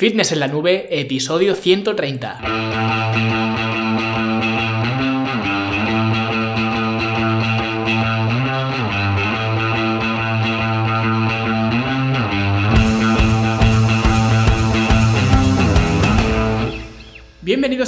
Fitness en la nube, episodio 130.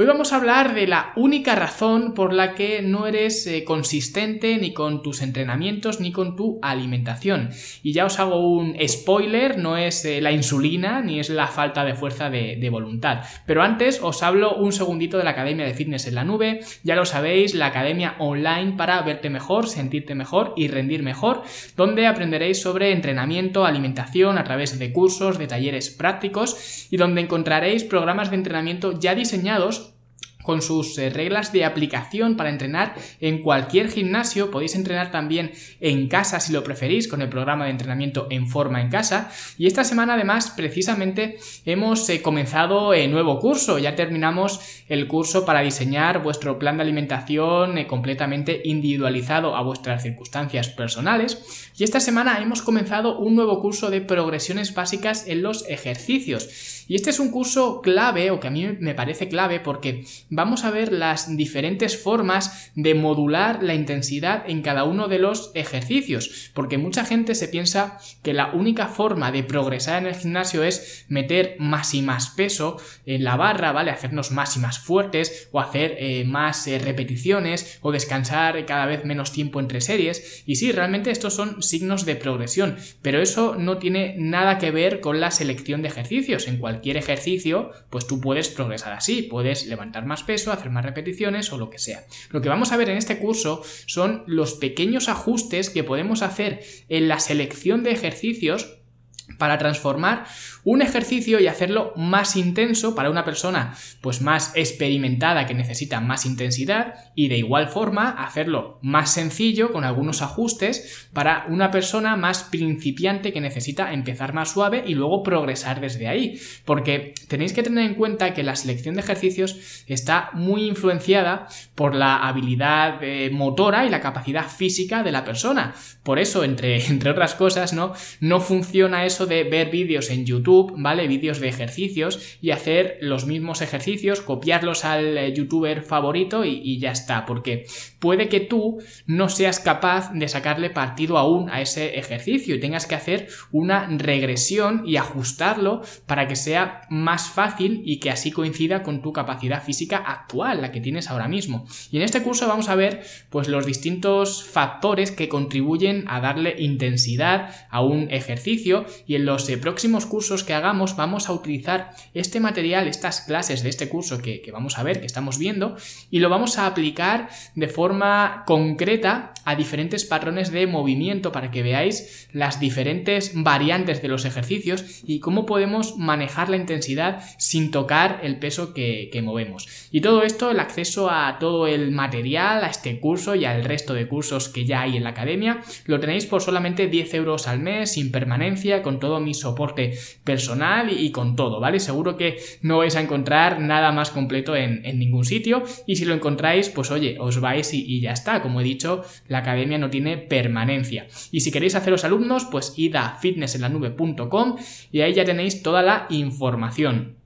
Hoy vamos a hablar de la única razón por la que no eres eh, consistente ni con tus entrenamientos ni con tu alimentación. Y ya os hago un spoiler, no es eh, la insulina ni es la falta de fuerza de, de, voluntad. Pero antes os hablo un segundito de la Academia de Fitness en la Nube. Ya lo sabéis, la academia online para verte mejor, sentirte mejor y rendir mejor, donde aprenderéis sobre entrenamiento, alimentación a través de cursos, de talleres prácticos y donde encontraréis programas de entrenamiento ya diseñados con sus eh, reglas de aplicación para entrenar en cualquier gimnasio. Podéis entrenar también en casa si lo preferís con el programa de entrenamiento en forma en casa. Y esta semana además precisamente hemos eh, comenzado el nuevo curso. Ya terminamos el curso para diseñar vuestro plan de alimentación eh, completamente individualizado a vuestras circunstancias personales. Y esta semana hemos comenzado un nuevo curso de progresiones básicas en los ejercicios. Y este es un curso clave, o que a mí me parece clave, porque vamos a ver las diferentes formas de modular la intensidad en cada uno de los ejercicios. Porque mucha gente se piensa que la única forma de progresar en el gimnasio es meter más y más peso en la barra, ¿vale? Hacernos más y más fuertes, o hacer eh, más eh, repeticiones, o descansar cada vez menos tiempo entre series. Y sí, realmente estos son signos de progresión, pero eso no tiene nada que ver con la selección de ejercicios. En cual cualquier ejercicio, pues tú puedes progresar así, puedes levantar más peso, hacer más repeticiones o lo que sea. Lo que vamos a ver en este curso son los pequeños ajustes que podemos hacer en la selección de ejercicios para transformar un ejercicio y hacerlo más intenso para una persona pues más experimentada que necesita más intensidad y de igual forma hacerlo más sencillo con algunos ajustes para una persona más principiante que necesita empezar más suave y luego progresar desde ahí. Porque tenéis que tener en cuenta que la selección de ejercicios está muy influenciada por la habilidad eh, motora y la capacidad física de la persona. Por eso entre, entre otras cosas no no funciona eso de ver vídeos en YouTube, ¿vale? Vídeos de ejercicios y hacer los mismos ejercicios, copiarlos al eh, youtuber favorito y, y, ya está, porque puede que tú no seas capaz de sacarle partido aún a ese ejercicio y tengas que hacer una regresión y ajustarlo para que sea más fácil y que así coincida con tu capacidad física actual, la que tienes ahora mismo. Y en este curso vamos a ver pues los distintos factores que contribuyen a darle intensidad a un ejercicio y en los eh, próximos cursos que hagamos vamos a utilizar este material, estas clases de este curso que, vamos a ver, que estamos viendo, y lo vamos a aplicar de forma concreta a diferentes patrones de movimiento para que veáis las diferentes variantes de los ejercicios y cómo podemos manejar la intensidad sin tocar el peso que, movemos. Y todo esto, el acceso a todo el material, a este curso y al resto de cursos que ya hay en la academia, lo tenéis por solamente 10 euros al mes, sin permanencia, con todo mi soporte personal y, con todo, ¿vale? Seguro que no vais a encontrar nada más completo en, ningún sitio y si lo encontráis, pues oye, os vais y, ya está. Como he dicho, la academia no tiene permanencia. Y si queréis haceros alumnos, pues id a fitnessenlanube.com y ahí ya tenéis toda la información.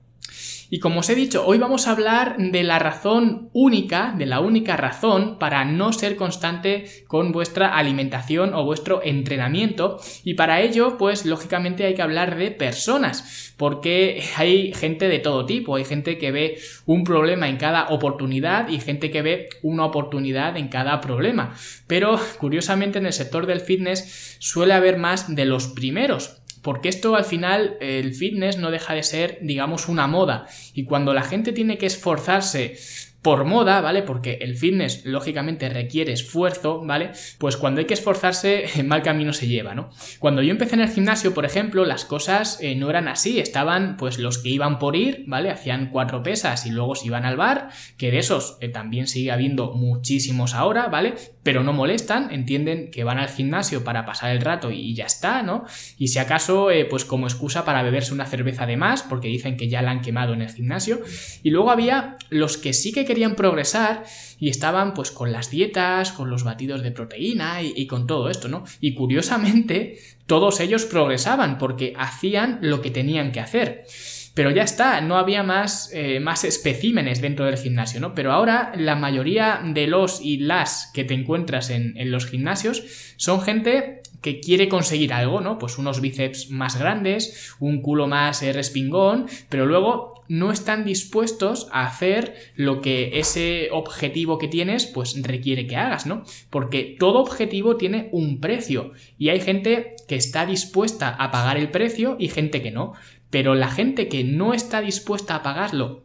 Y como os he dicho, hoy vamos a hablar de la razón única, de la única razón para no ser constante con vuestra alimentación o vuestro entrenamiento. Y para ello, pues lógicamente hay que hablar de personas, porque hay gente de todo tipo, hay gente que ve un problema en cada oportunidad y gente que ve una oportunidad en cada problema. Pero curiosamente en el sector del fitness suele haber más de los primeros. Porque esto al final, el fitness no deja de ser, digamos, una moda. Y cuando la gente tiene que esforzarse por moda, ¿vale? Porque el fitness lógicamente requiere esfuerzo, ¿vale? Pues cuando hay que esforzarse, mal camino se lleva, ¿no? Cuando yo empecé en el gimnasio, por ejemplo, las cosas eh, no eran así, estaban pues los que iban por ir, ¿vale? Hacían cuatro pesas y luego se iban al bar, que de esos eh, también sigue habiendo muchísimos ahora, ¿vale? Pero no molestan, entienden que van al gimnasio para pasar el rato y ya está, ¿no? Y si acaso, eh, pues como excusa para beberse una cerveza de más, porque dicen que ya la han quemado en el gimnasio. Y luego había los que sí que querían progresar y estaban pues con las dietas, con los batidos de proteína y, y con todo esto, ¿no? Y curiosamente, todos ellos progresaban porque hacían lo que tenían que hacer. Pero ya está, no había más, eh, más especímenes dentro del gimnasio, ¿no? Pero ahora la mayoría de los y las que te encuentras en, los gimnasios son gente que quiere conseguir algo, ¿no? Pues unos bíceps más grandes, un culo más eh, respingón, pero luego no están dispuestos a hacer lo que ese objetivo que tienes pues requiere que hagas, ¿no? Porque todo objetivo tiene un precio y hay gente que está dispuesta a pagar el precio y gente que no. Pero la gente que no está dispuesta a pagarlo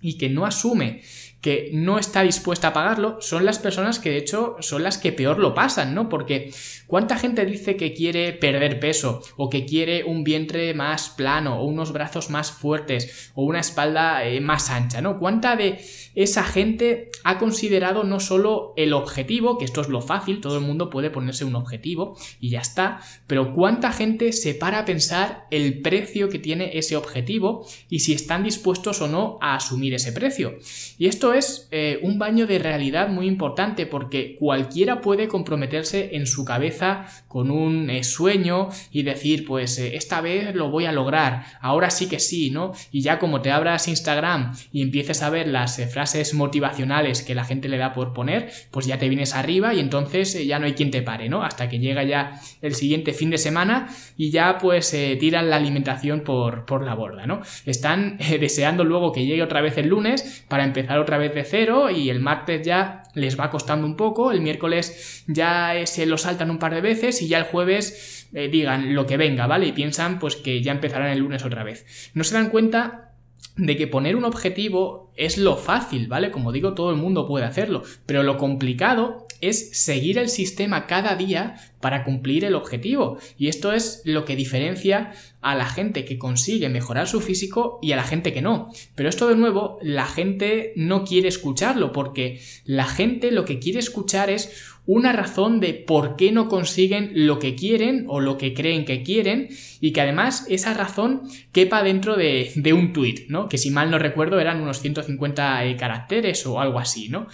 y que no asume que no está dispuesta a pagarlo son las personas que de hecho son las que peor lo pasan, ¿no? Porque ¿cuánta gente dice que quiere perder peso o que quiere un vientre más plano o unos brazos más fuertes o una espalda eh, más ancha, ¿no? ¿Cuánta de esa gente ha considerado no solo el objetivo, que esto es lo fácil, todo el mundo puede ponerse un objetivo y ya está, pero cuánta gente se para a pensar el precio que tiene ese objetivo y si están dispuestos o no a asumir ese precio? Y esto es eh, un baño de realidad muy importante porque cualquiera puede comprometerse en su cabeza con un eh, sueño y decir, pues eh, esta vez lo voy a lograr, ahora sí que sí, ¿no? Y ya como te abras Instagram y empieces a ver las frases motivacionales que la gente le da por poner, pues ya te vienes arriba y entonces ya no hay quien te pare, ¿no? Hasta que llega ya el siguiente fin de semana y ya pues tiran la alimentación por, por la borda, ¿no? Están deseando luego que llegue otra vez el lunes para empezar otra vez de cero y el martes ya les va costando un poco, el miércoles ya se lo saltan un par de veces y ya el jueves eh, digan lo que venga, ¿vale? Y piensan pues que ya empezarán el lunes otra vez. No se dan cuenta de que poner un objetivo es lo fácil, ¿vale? Como digo, todo el mundo puede hacerlo, pero lo complicado es seguir el sistema cada día para cumplir el objetivo. Y esto es lo que diferencia a la gente que consigue mejorar su físico y a la gente que no. Pero esto de nuevo, la gente no quiere escucharlo porque la gente lo que quiere escuchar es una razón de por qué no consiguen lo que quieren o lo que creen que quieren y que además esa razón quepa dentro de, un tweet, ¿no? Que si mal no recuerdo eran unos 150 eh, caracteres o algo así, ¿no?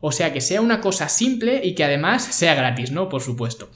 O sea, que sea una cosa simple y que además sea gratis, ¿no? Por supuesto.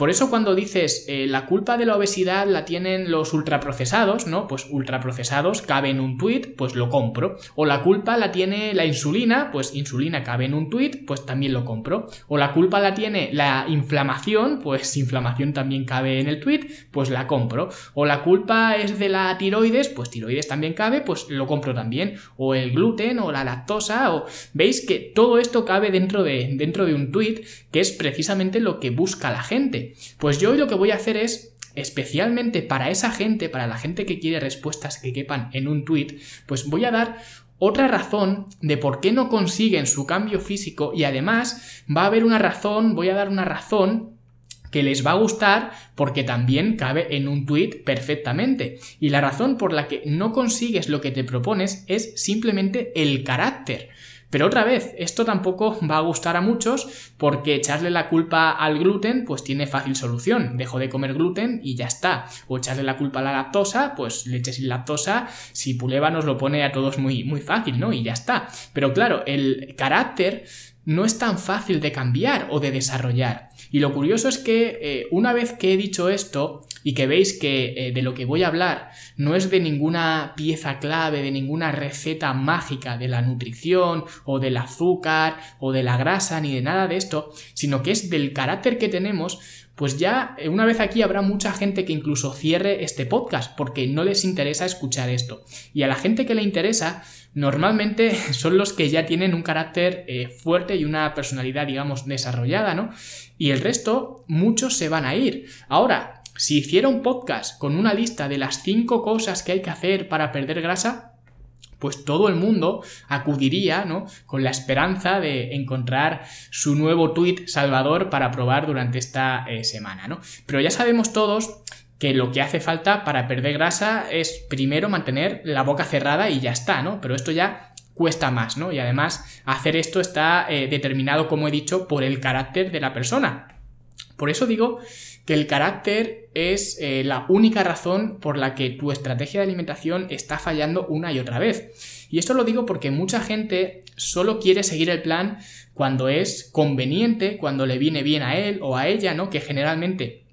Por eso cuando dices eh, la culpa de la obesidad la tienen los ultraprocesados, ¿no? Pues ultraprocesados cabe en un tweet, pues lo compro. O la culpa la tiene la insulina, pues insulina cabe en un tweet, pues también lo compro. O la culpa la tiene la inflamación, pues inflamación también cabe en el tweet, pues la compro. O la culpa es de la tiroides, pues tiroides también cabe, pues lo compro también. O el gluten o la lactosa, o veis que todo esto cabe dentro de, dentro de un tweet, que es precisamente lo que busca la gente. Pues yo hoy lo que voy a hacer es especialmente para esa gente, para la gente que quiere respuestas que quepan en un tweet, pues voy a dar otra razón de por qué no consiguen su cambio físico y además va a haber una razón, voy a dar una razón que les va a gustar porque también cabe en un tweet perfectamente. Y la razón por la que no consigues lo que te propones es simplemente el carácter. Pero otra vez, esto tampoco va a gustar a muchos porque echarle la culpa al gluten pues tiene fácil solución. Dejo de comer gluten y ya está. O echarle la culpa a la lactosa, pues leche sin lactosa, si Puleva nos lo pone a todos muy, muy fácil, ¿no? Y ya está. Pero claro, el carácter no es tan fácil de cambiar o de desarrollar. Y lo curioso es que eh, una vez que he dicho esto y que veis que eh, de lo que voy a hablar no es de ninguna pieza clave, de ninguna receta mágica de la nutrición o del azúcar o de la grasa ni de nada de esto, sino que es del carácter que tenemos, pues ya eh, una vez aquí habrá mucha gente que incluso cierre este podcast porque no les interesa escuchar esto. Y a la gente que le interesa, normalmente son los que ya tienen un carácter eh, fuerte y una personalidad, digamos, desarrollada, ¿no? Y el resto, muchos se van a ir. Ahora, si hiciera un podcast con una lista de las cinco cosas que hay que hacer para perder grasa, pues todo el mundo acudiría, ¿no? Con la esperanza de encontrar su nuevo tweet salvador para probar durante esta eh, semana, ¿no? Pero ya sabemos todos que lo que hace falta para perder grasa es primero mantener la boca cerrada y ya está, ¿no? Pero esto ya cuesta más, ¿no? Y además hacer esto está eh, determinado, como he dicho, por el carácter de la persona. Por eso digo que el carácter es eh, la única razón por la que tu estrategia de alimentación está fallando una y otra vez. Y esto lo digo porque mucha gente solo quiere seguir el plan cuando es conveniente, cuando le viene bien a él o a ella, ¿no? Que generalmente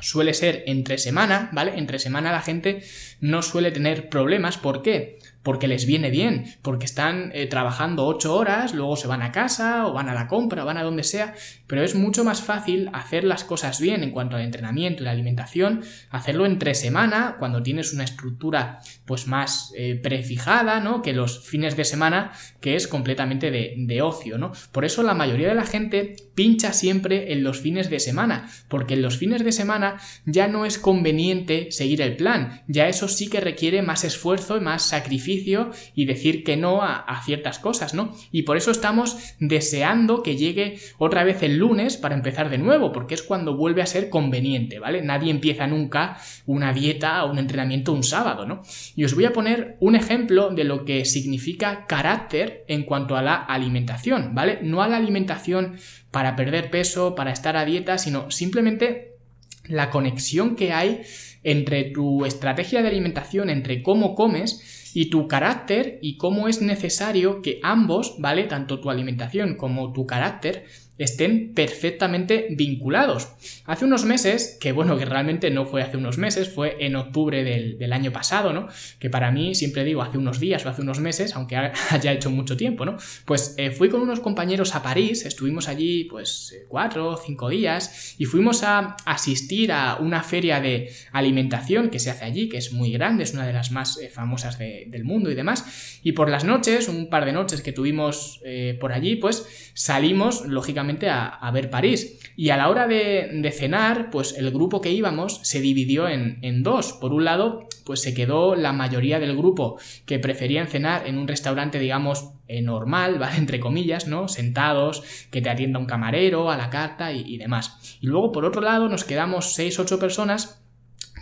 suele ser entre semana, ¿vale? Entre semana la gente no suele tener problemas. ¿Por qué? porque les viene bien, porque están eh, trabajando ocho horas, luego se van a casa o van a la compra o van a donde sea, pero es mucho más fácil hacer las cosas bien en cuanto al entrenamiento y la alimentación, hacerlo entre semana, cuando tienes una estructura pues más eh, prefijada, ¿no? Que los fines de semana, que es completamente de, de ocio, ¿no? Por eso la mayoría de la gente pincha siempre en los fines de semana, porque en los fines de semana ya no es conveniente seguir el plan, ya eso sí que requiere más esfuerzo y más sacrificio y decir que no a, ciertas cosas, ¿no? Y por eso estamos deseando que llegue otra vez el lunes para empezar de nuevo, porque es cuando vuelve a ser conveniente, ¿vale? Nadie empieza nunca una dieta o un entrenamiento un sábado, ¿no? Y os voy a poner un ejemplo de lo que significa carácter en cuanto a la alimentación, ¿vale? No a la alimentación para perder peso, para estar a dieta, sino simplemente la conexión que hay entre tu estrategia de alimentación, entre cómo comes y tu carácter y cómo es necesario que ambos, ¿vale? Tanto tu alimentación como tu carácter estén perfectamente vinculados. Hace unos meses, que bueno, que realmente no fue hace unos meses, fue en octubre del, año pasado, ¿no? Que para mí, siempre digo hace unos días o hace unos meses, aunque haya hecho mucho tiempo, ¿no? Pues eh, fui con unos compañeros a París, estuvimos allí pues eh, cuatro o cinco días y fuimos a asistir a una feria de alimentación que se hace allí, que es muy grande, es una de las más eh, famosas del mundo y demás. Y por las noches, un par de noches que tuvimos por allí, pues salimos, lógicamente, a, ver París. Y a la hora de, cenar, pues el grupo que íbamos se dividió en, dos. Por un lado, pues se quedó la mayoría del grupo que preferían cenar en un restaurante, digamos, eh, normal, ¿vale? Entre comillas, ¿no? Sentados, que te atienda un camarero a la carta y, y demás. Y luego, por otro lado, nos quedamos 6-8 personas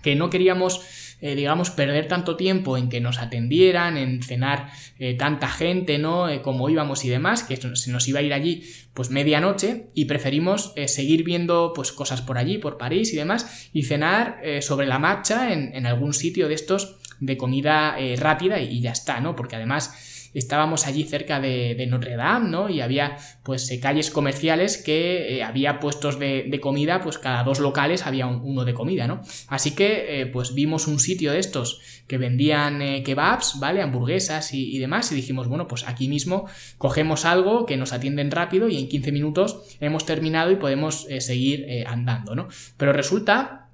que no queríamos eh, digamos, perder tanto tiempo en que nos atendieran, en cenar eh, tanta gente, ¿no? Eh, como íbamos y demás, que se nos iba a ir allí pues medianoche y preferimos seguir viendo pues cosas por allí, por París y demás, y cenar sobre la marcha en, algún sitio de estos de comida rápida y ya está, ¿no? Porque además estábamos allí cerca de, Notre Dame, ¿no? Y había pues eh, calles comerciales que eh, había puestos de, comida, pues cada dos locales había uno de comida, ¿no? Así que eh, pues vimos un sitio de estos que vendían kebabs, ¿vale? Hamburguesas y, demás y dijimos, bueno, pues aquí mismo cogemos algo que nos atienden rápido y en 15 minutos hemos terminado y podemos seguir andando, ¿no? Pero resulta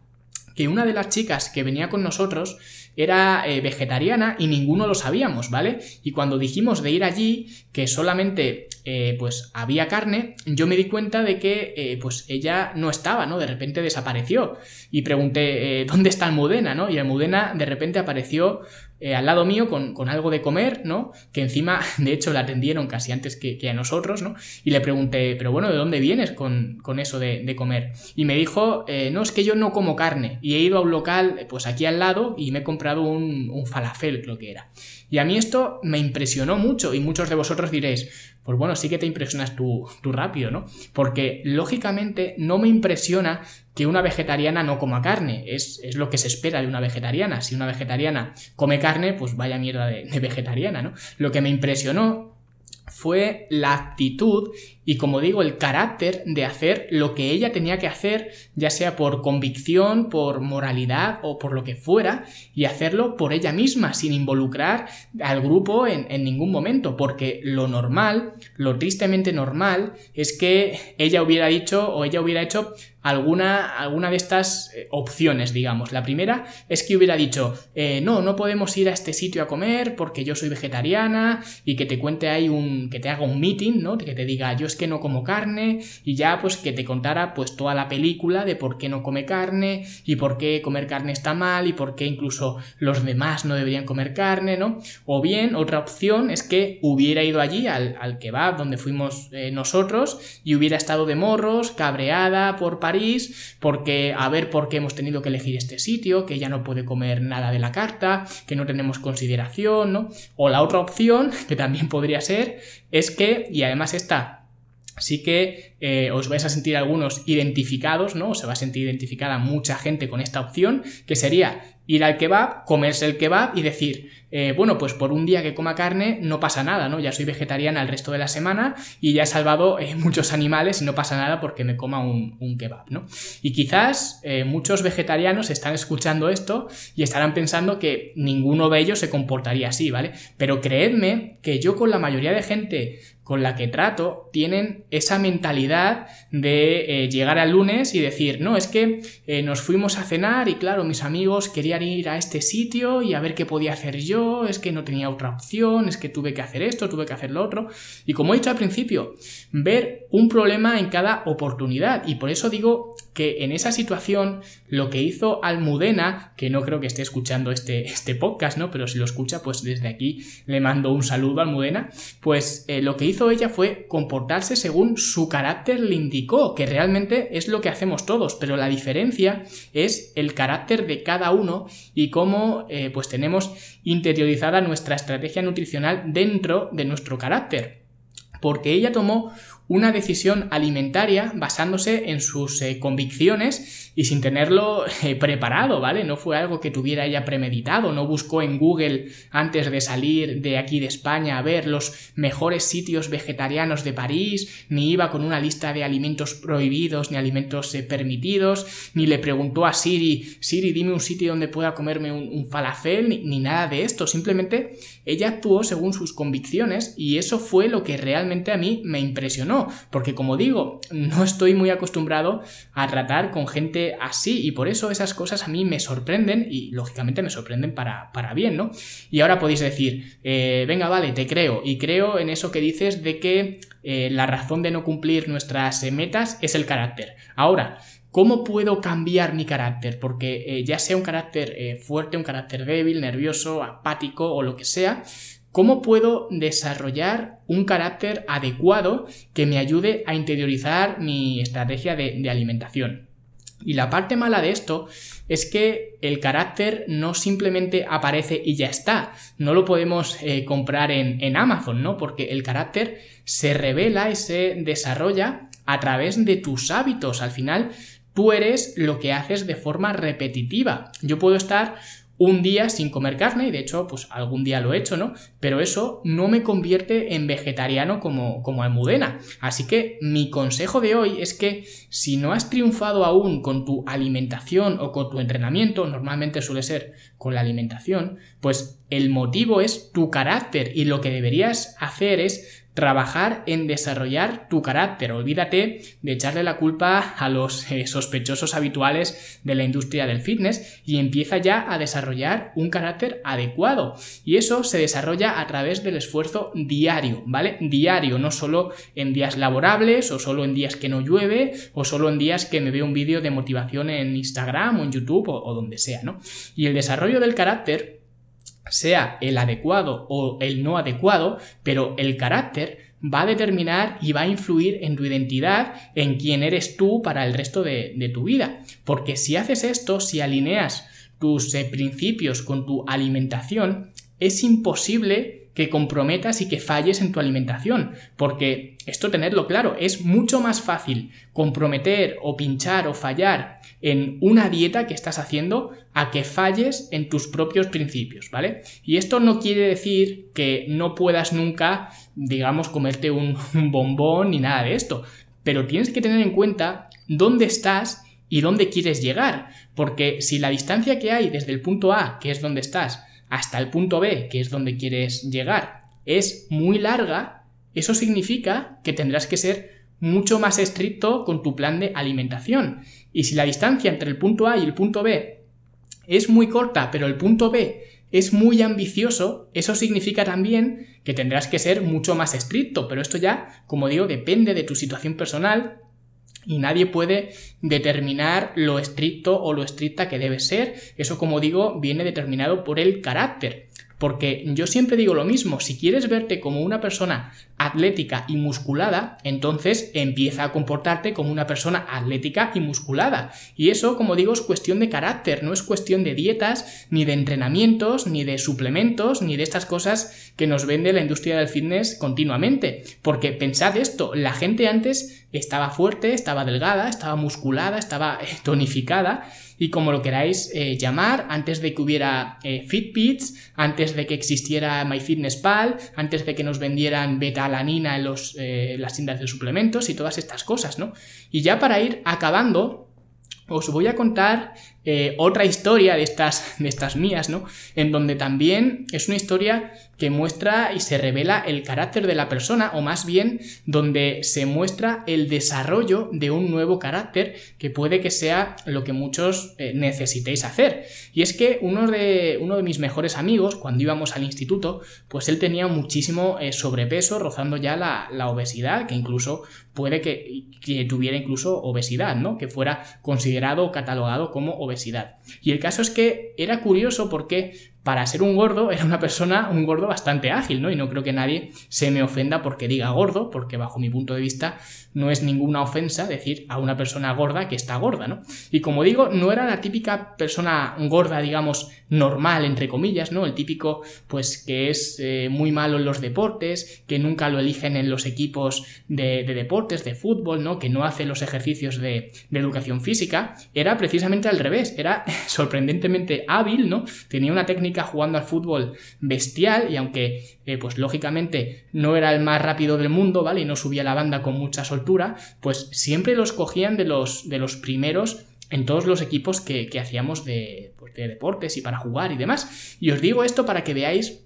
que una de las chicas que venía con nosotros era eh, vegetariana y ninguno lo sabíamos, ¿vale? Y cuando dijimos de ir allí, que solamente eh, pues había carne, yo me di cuenta de que eh, pues ella no estaba, ¿no? De repente desapareció. Y pregunté, ¿dónde está Almudena, no? Y Almudena de repente apareció eh, al lado mío con, algo de comer, ¿no? Que encima, de hecho, la atendieron casi antes que, a nosotros, ¿no? Y le pregunté, pero bueno, ¿de dónde vienes con, eso de, comer? Y me dijo, eh, no, es que yo no como carne. Y he ido a un local, pues aquí al lado, y me he comprado un, un falafel, creo que era. Y a mí esto me impresionó mucho, y muchos de vosotros diréis, pues bueno, sí que te impresionas tú, tú rápido, ¿no? Porque lógicamente no me impresiona que una vegetariana no coma carne, es, es, lo que se espera de una vegetariana. Si una vegetariana come carne, pues vaya mierda de, de vegetariana, ¿no? Lo que me impresionó fue la actitud y como digo, el carácter de hacer lo que ella tenía que hacer, ya sea por convicción, por moralidad o por lo que fuera, y hacerlo por ella misma, sin involucrar al grupo en, en ningún momento, porque lo normal, lo tristemente normal, es que ella hubiera dicho o ella hubiera hecho alguna, alguna de estas eh, opciones, digamos. La primera es que hubiera dicho, eh, no, no podemos ir a este sitio a comer porque yo soy vegetariana y que te cuente ahí un, que te haga un meeting, ¿no? Que te diga, yo es que no como carne y ya pues que te contara pues toda la película de por qué no come carne y por qué comer carne está mal y por qué incluso los demás no deberían comer carne, ¿no? O bien otra opción es que hubiera ido allí al, al kebab donde fuimos eh, nosotros y hubiera estado de morros, cabreada por París, porque a ver por qué hemos tenido que elegir este sitio, que ella no puede comer nada de la carta, que no tenemos consideración, ¿no? O la otra opción, que también podría ser, es que, y además esta sí que eh, os vais a sentir algunos identificados, ¿no? Se va a sentir identificada mucha gente con esta opción, que sería ir al kebab, comerse el kebab y decir, eh, bueno, pues por un día que coma carne no pasa nada, ¿no? Ya soy vegetariana el resto de la semana y ya he salvado eh, muchos animales y no pasa nada porque me coma un, kebab, ¿no? Y quizás muchos vegetarianos están escuchando esto y estarán pensando que ninguno de ellos se comportaría así, ¿vale? Pero creedme que yo con la mayoría de gente con la que trato tienen esa mentalidad de llegar al lunes y decir, no, es que nos fuimos a cenar y claro, mis amigos querían ir a este sitio y a ver qué podía hacer yo es que no tenía otra opción, es que tuve que hacer esto, tuve que hacer lo otro. Y como he dicho al principio, ver un problema en cada oportunidad. Y por eso digo que en esa situación lo que hizo Almudena, que no creo que esté escuchando este, este podcast, ¿no? Pero si lo escucha, pues desde aquí le mando un saludo a Almudena, pues eh, lo que hizo ella fue comportarse según su carácter le indicó, que realmente es lo que hacemos todos, pero la diferencia es el carácter de cada uno y cómo eh, pues tenemos interiorizada nuestra estrategia nutricional dentro de nuestro carácter. Porque ella tomó una decisión alimentaria basándose en sus eh, convicciones y sin tenerlo eh, preparado, ¿vale? No fue algo que tuviera ella premeditado, no buscó en Google antes de salir de aquí de España a ver los mejores sitios vegetarianos de París, ni iba con una lista de alimentos prohibidos ni alimentos eh, permitidos, ni le preguntó a Siri, Siri, dime un sitio donde pueda comerme un, falafel, ni, ni nada de esto, simplemente ella actuó según sus convicciones y eso fue lo que realmente a mí me impresionó, porque como digo, no estoy muy acostumbrado a tratar con gente así y por eso esas cosas a mí me sorprenden y lógicamente me sorprenden para, para bien, ¿no? Y ahora podéis decir, eh, venga, vale, te creo y creo en eso que dices de que eh, la razón de no cumplir nuestras metas es el carácter. Ahora, ¿Cómo puedo cambiar mi carácter? Porque eh, ya sea un carácter eh, fuerte, un carácter débil, nervioso, apático o lo que sea, ¿cómo puedo desarrollar un carácter adecuado que me ayude a interiorizar mi estrategia de, alimentación? Y la parte mala de esto es que el carácter no simplemente aparece y ya está. No lo podemos eh, comprar en, en, Amazon, ¿no? Porque el carácter se revela y se desarrolla a través de tus hábitos. Al final, Tú eres lo que haces de forma repetitiva. Yo puedo estar un día sin comer carne, y de hecho, pues algún día lo he hecho, ¿no? Pero eso no me convierte en vegetariano como, como Almudena. Así que mi consejo de hoy es que si no has triunfado aún con tu alimentación o con tu entrenamiento, normalmente suele ser con la alimentación, pues el motivo es tu carácter y lo que deberías hacer es trabajar en desarrollar tu carácter. Olvídate de echarle la culpa a los eh, sospechosos habituales de la industria del fitness y empieza ya a desarrollar un carácter adecuado. Y eso se desarrolla a través del esfuerzo diario, ¿vale? Diario, no solo en días laborables o solo en días que no llueve o solo en días que me veo un vídeo de motivación en Instagram o en YouTube o, o donde sea, ¿no? Y el desarrollo del carácter sea el adecuado o el no adecuado, pero el carácter va a determinar y va a influir en tu identidad, en quién eres tú para el resto de, tu vida. Porque si haces esto, si alineas tus eh, principios con tu alimentación, es imposible que comprometas y que falles en tu alimentación. Porque esto tenerlo claro, es mucho más fácil comprometer o pinchar o fallar en una dieta que estás haciendo a que falles en tus propios principios, ¿vale? Y esto no quiere decir que no puedas nunca, digamos, comerte un, un bombón ni nada de esto. Pero tienes que tener en cuenta dónde estás y dónde quieres llegar. Porque si la distancia que hay desde el punto A, que es donde estás, hasta el punto B, que es donde quieres llegar, es muy larga, eso significa que tendrás que ser mucho más estricto con tu plan de alimentación. Y si la distancia entre el punto A y el punto B es muy corta, pero el punto B es muy ambicioso, eso significa también que tendrás que ser mucho más estricto, pero esto ya, como digo, depende de tu situación personal y nadie puede determinar lo estricto o lo estricta que debe ser. Eso, como digo, viene determinado por el carácter. Porque yo siempre digo lo mismo, si quieres verte como una persona atlética y musculada, entonces empieza a comportarte como una persona atlética y musculada. Y eso, como digo, es cuestión de carácter, no es cuestión de dietas, ni de entrenamientos, ni de suplementos, ni de estas cosas que nos vende la industria del fitness continuamente. Porque pensad esto, la gente antes estaba fuerte, estaba delgada, estaba musculada, estaba tonificada y como lo queráis eh, llamar, antes de que hubiera eh, Fitbits, antes de que existiera MyFitnessPal, antes de que nos vendieran beta-alanina en los, eh, las tiendas de suplementos y todas estas cosas, ¿no? Y ya para ir acabando, os voy a contar eh, otra historia de estas, de estas mías, ¿no? En donde también es una historia que muestra y se revela el carácter de la persona, o más bien donde se muestra el desarrollo de un nuevo carácter que puede que sea lo que muchos eh, necesitéis hacer. Y es que uno de, uno de mis mejores amigos, cuando íbamos al instituto, pues él tenía muchísimo eh, sobrepeso, rozando ya la, la, obesidad, que incluso puede que, que tuviera incluso obesidad, ¿no? Que fuera considerado o catalogado como obesidad y el caso es que era curioso porque para ser un gordo era una persona, un gordo bastante ágil, ¿no? Y no creo que nadie se me ofenda porque diga gordo, porque bajo mi punto de vista no es ninguna ofensa decir a una persona gorda que está gorda, ¿no? Y como digo, no era la típica persona gorda, digamos, normal, entre comillas, ¿no? El típico, pues, que es eh, muy malo en los deportes, que nunca lo eligen en los equipos de, deportes, de fútbol, ¿no? Que no hace los ejercicios de, de educación física. Era precisamente al revés, era sorprendentemente hábil, ¿no? Tenía una técnica jugando al fútbol bestial y aunque eh, pues lógicamente no era el más rápido del mundo, ¿vale? Y no subía la banda con mucha soltura, pues siempre los cogían de los, de los primeros en todos los equipos que, hacíamos pues, de deportes y para jugar y demás. Y os digo esto para que veáis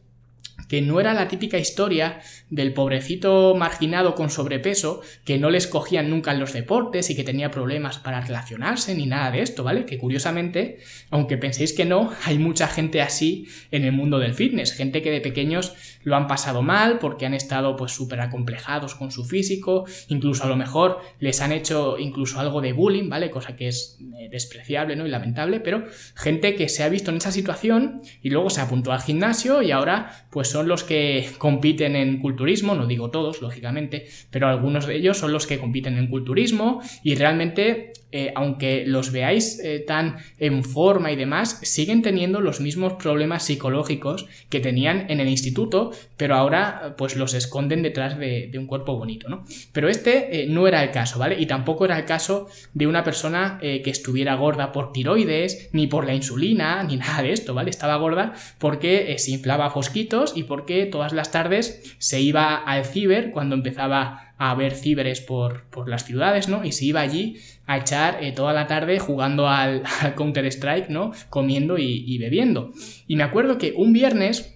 que no era la típica historia del pobrecito marginado con sobrepeso que no les cogían nunca en los deportes y que tenía problemas para relacionarse ni nada de esto, ¿vale? Que curiosamente, aunque penséis que no, hay mucha gente así en el mundo del fitness, gente que de pequeños lo han pasado mal porque han estado pues súper acomplejados con su físico, incluso a lo mejor les han hecho incluso algo de bullying, ¿vale? Cosa que es eh, despreciable, ¿no? Y lamentable, pero gente que se ha visto en esa situación y luego se apuntó al gimnasio y ahora pues son los que compiten en culturismo, no digo todos, lógicamente, pero algunos de ellos son los que compiten en culturismo y realmente eh, aunque los veáis eh, tan en forma y demás, siguen teniendo los mismos problemas psicológicos que tenían en el instituto, pero ahora pues los esconden detrás de, un cuerpo bonito, ¿no? Pero este eh, no era el caso, ¿vale? Y tampoco era el caso de una persona que estuviera gorda por tiroides, ni por la insulina, ni nada de esto, ¿vale? Estaba gorda porque se inflaba fosquitos y porque todas las tardes se iba al ciber cuando empezaba a ver ciberes por, las ciudades, ¿no? Y se iba allí a echar eh, toda la tarde jugando al, Counter-Strike, ¿no? Comiendo y, bebiendo. Y me acuerdo que un viernes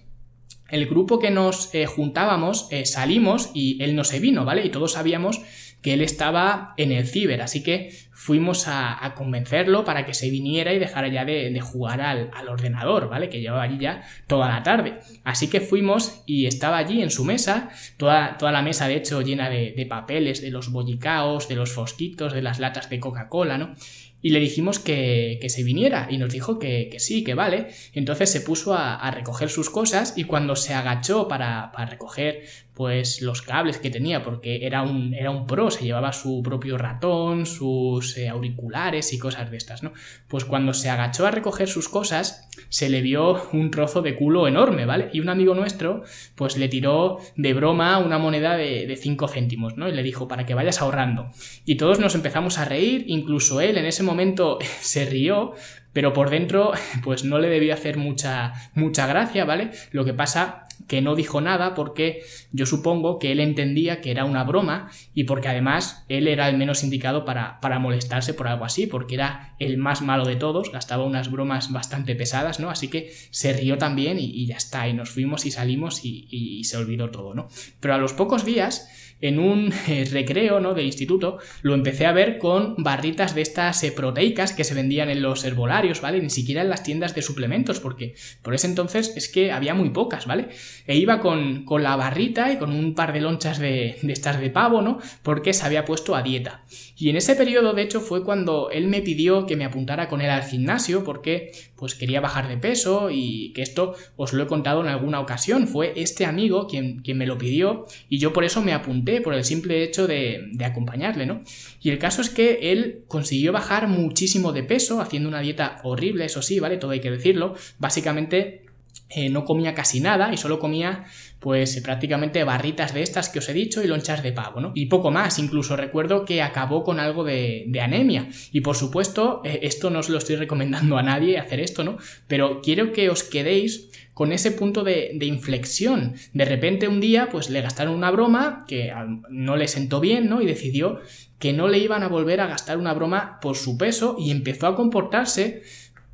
el grupo que nos eh, juntábamos eh, salimos y él no se vino, ¿vale? Y todos sabíamos que él estaba en el ciber, así que fuimos a, convencerlo para que se viniera y dejara ya de, jugar al, ordenador, ¿vale? Que llevaba allí ya toda la tarde. Así que fuimos y estaba allí en su mesa, toda, toda la mesa de hecho llena de, papeles, de los bollicaos, de los fosquitos, de las latas de Coca-Cola, ¿no? y le dijimos que, se viniera y nos dijo que, sí, que vale. Entonces se puso a, recoger sus cosas y cuando se agachó para, para, recoger pues los cables que tenía porque era un, era un pro, se llevaba su propio ratón, sus eh, auriculares y cosas de estas, ¿no? Pues cuando se agachó a recoger sus cosas se le vio un trozo de culo enorme, ¿vale? Y un amigo nuestro pues le tiró de broma una moneda de 5 céntimos, ¿no? Y le dijo para que vayas ahorrando. Y todos nos empezamos a reír, incluso él en ese momento se rió pero por dentro pues no le debía hacer mucha, mucha gracia, ¿vale? Lo que pasa que no dijo nada porque yo supongo que él entendía que era una broma y porque además él era el menos indicado para, para molestarse por algo así, porque era el más malo de todos, gastaba unas bromas bastante pesadas, ¿no? Así que se rió también y, ya está, y nos fuimos y salimos y, y se olvidó todo, ¿no? Pero a los pocos días en un eh, recreo ¿no? del instituto, lo empecé a ver con barritas de estas eh, proteicas que se vendían en los herbolarios, ¿vale? Ni siquiera en las tiendas de suplementos, porque por ese entonces es que había muy pocas, ¿vale? E iba con, con la barrita y con un par de lonchas de, de estas de pavo, ¿no? Porque se había puesto a dieta. Y en ese periodo, de hecho, fue cuando él me pidió que me apuntara con él al gimnasio, porque pues quería bajar de peso y que esto os lo he contado en alguna ocasión. Fue este amigo quien, quien me lo pidió y yo por eso me apunté, por el simple hecho de, acompañarle, ¿no? Y el caso es que él consiguió bajar muchísimo de peso, haciendo una dieta horrible, eso sí, ¿vale? Todo hay que decirlo. Básicamente eh, no comía casi nada y solo comía pues prácticamente barritas de estas que os he dicho y lonchas de pavo, ¿no? Y poco más, incluso recuerdo que acabó con algo de, anemia. Y por supuesto, eh, esto no os lo estoy recomendando a nadie hacer esto, ¿no? Pero quiero que os quedéis con ese punto de, de, inflexión. De repente un día, pues le gastaron una broma que no le sentó bien, ¿no? Y decidió que no le iban a volver a gastar una broma por su peso y empezó a comportarse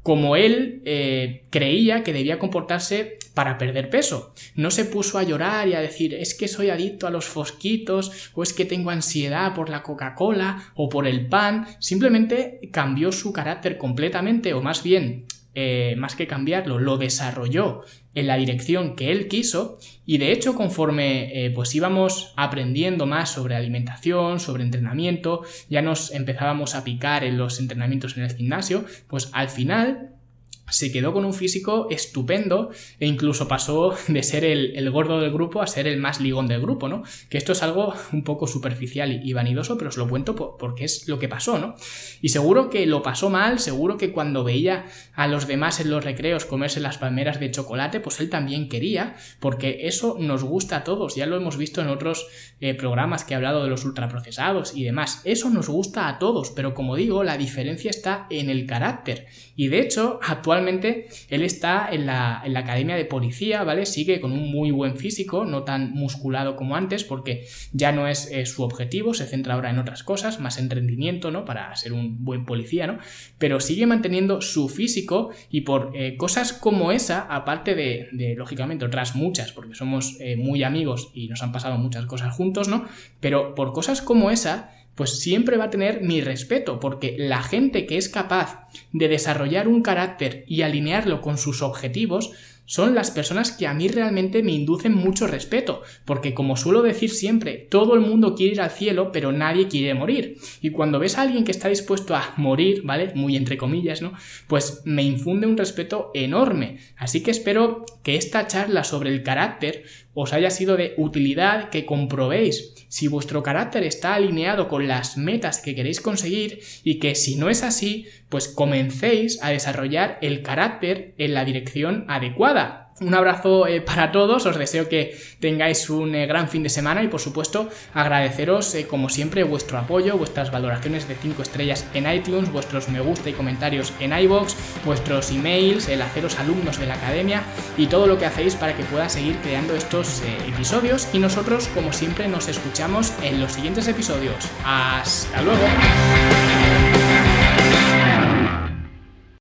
como él eh, creía que debía comportarse para perder peso. No se puso a llorar y a decir es que soy adicto a los fosquitos o es que tengo ansiedad por la Coca-Cola o por el pan. Simplemente cambió su carácter completamente o más bien eh, más que cambiarlo, lo desarrolló en la dirección que él quiso y de hecho conforme eh, pues íbamos aprendiendo más sobre alimentación, sobre entrenamiento, ya nos empezábamos a picar en los entrenamientos en el gimnasio, pues al final se quedó con un físico estupendo e incluso pasó de ser el, gordo del grupo a ser el más ligón del grupo, ¿no? Que esto es algo un poco superficial y, vanidoso, pero os lo cuento porque es lo que pasó, ¿no? Y seguro que lo pasó mal, seguro que cuando veía a los demás en los recreos comerse las palmeras de chocolate, pues él también quería, porque eso nos gusta a todos, ya lo hemos visto en otros eh, programas que he hablado de los ultraprocesados y demás, eso nos gusta a todos, pero como digo, la diferencia está en el carácter. Y de hecho, actualmente él está en la, academia de policía, ¿vale? Sigue con un muy buen físico, no tan musculado como antes, porque ya no es eh, su objetivo, se centra ahora en otras cosas, más en rendimiento, ¿no? Para ser un buen policía, ¿no? Pero sigue manteniendo su físico y por eh, cosas como esa, aparte de, lógicamente, otras muchas, porque somos eh, muy amigos y nos han pasado muchas cosas juntos, ¿no? Pero por cosas como esa, pues siempre va a tener mi respeto, porque la gente que es capaz de desarrollar un carácter y alinearlo con sus objetivos, son las personas que a mí realmente me inducen mucho respeto, porque como suelo decir siempre, todo el mundo quiere ir al cielo, pero nadie quiere morir. Y cuando ves a alguien que está dispuesto a morir, ¿vale? Muy entre comillas, ¿no? Pues me infunde un respeto enorme. Así que espero que esta charla sobre el carácter os haya sido de utilidad, que comprobéis si vuestro carácter está alineado con las metas que queréis conseguir y que si no es así, pues comencéis a desarrollar el carácter en la dirección adecuada. Un abrazo eh, para todos, os deseo que tengáis un eh, gran fin de semana y por supuesto agradeceros eh, como siempre vuestro apoyo, vuestras valoraciones de 5 estrellas en iTunes, vuestros me gusta y comentarios en iBox, vuestros emails, el haceros alumnos de la academia y todo lo que hacéis para que pueda seguir creando estos episodios y nosotros como siempre nos escuchamos en los siguientes episodios. Hasta luego.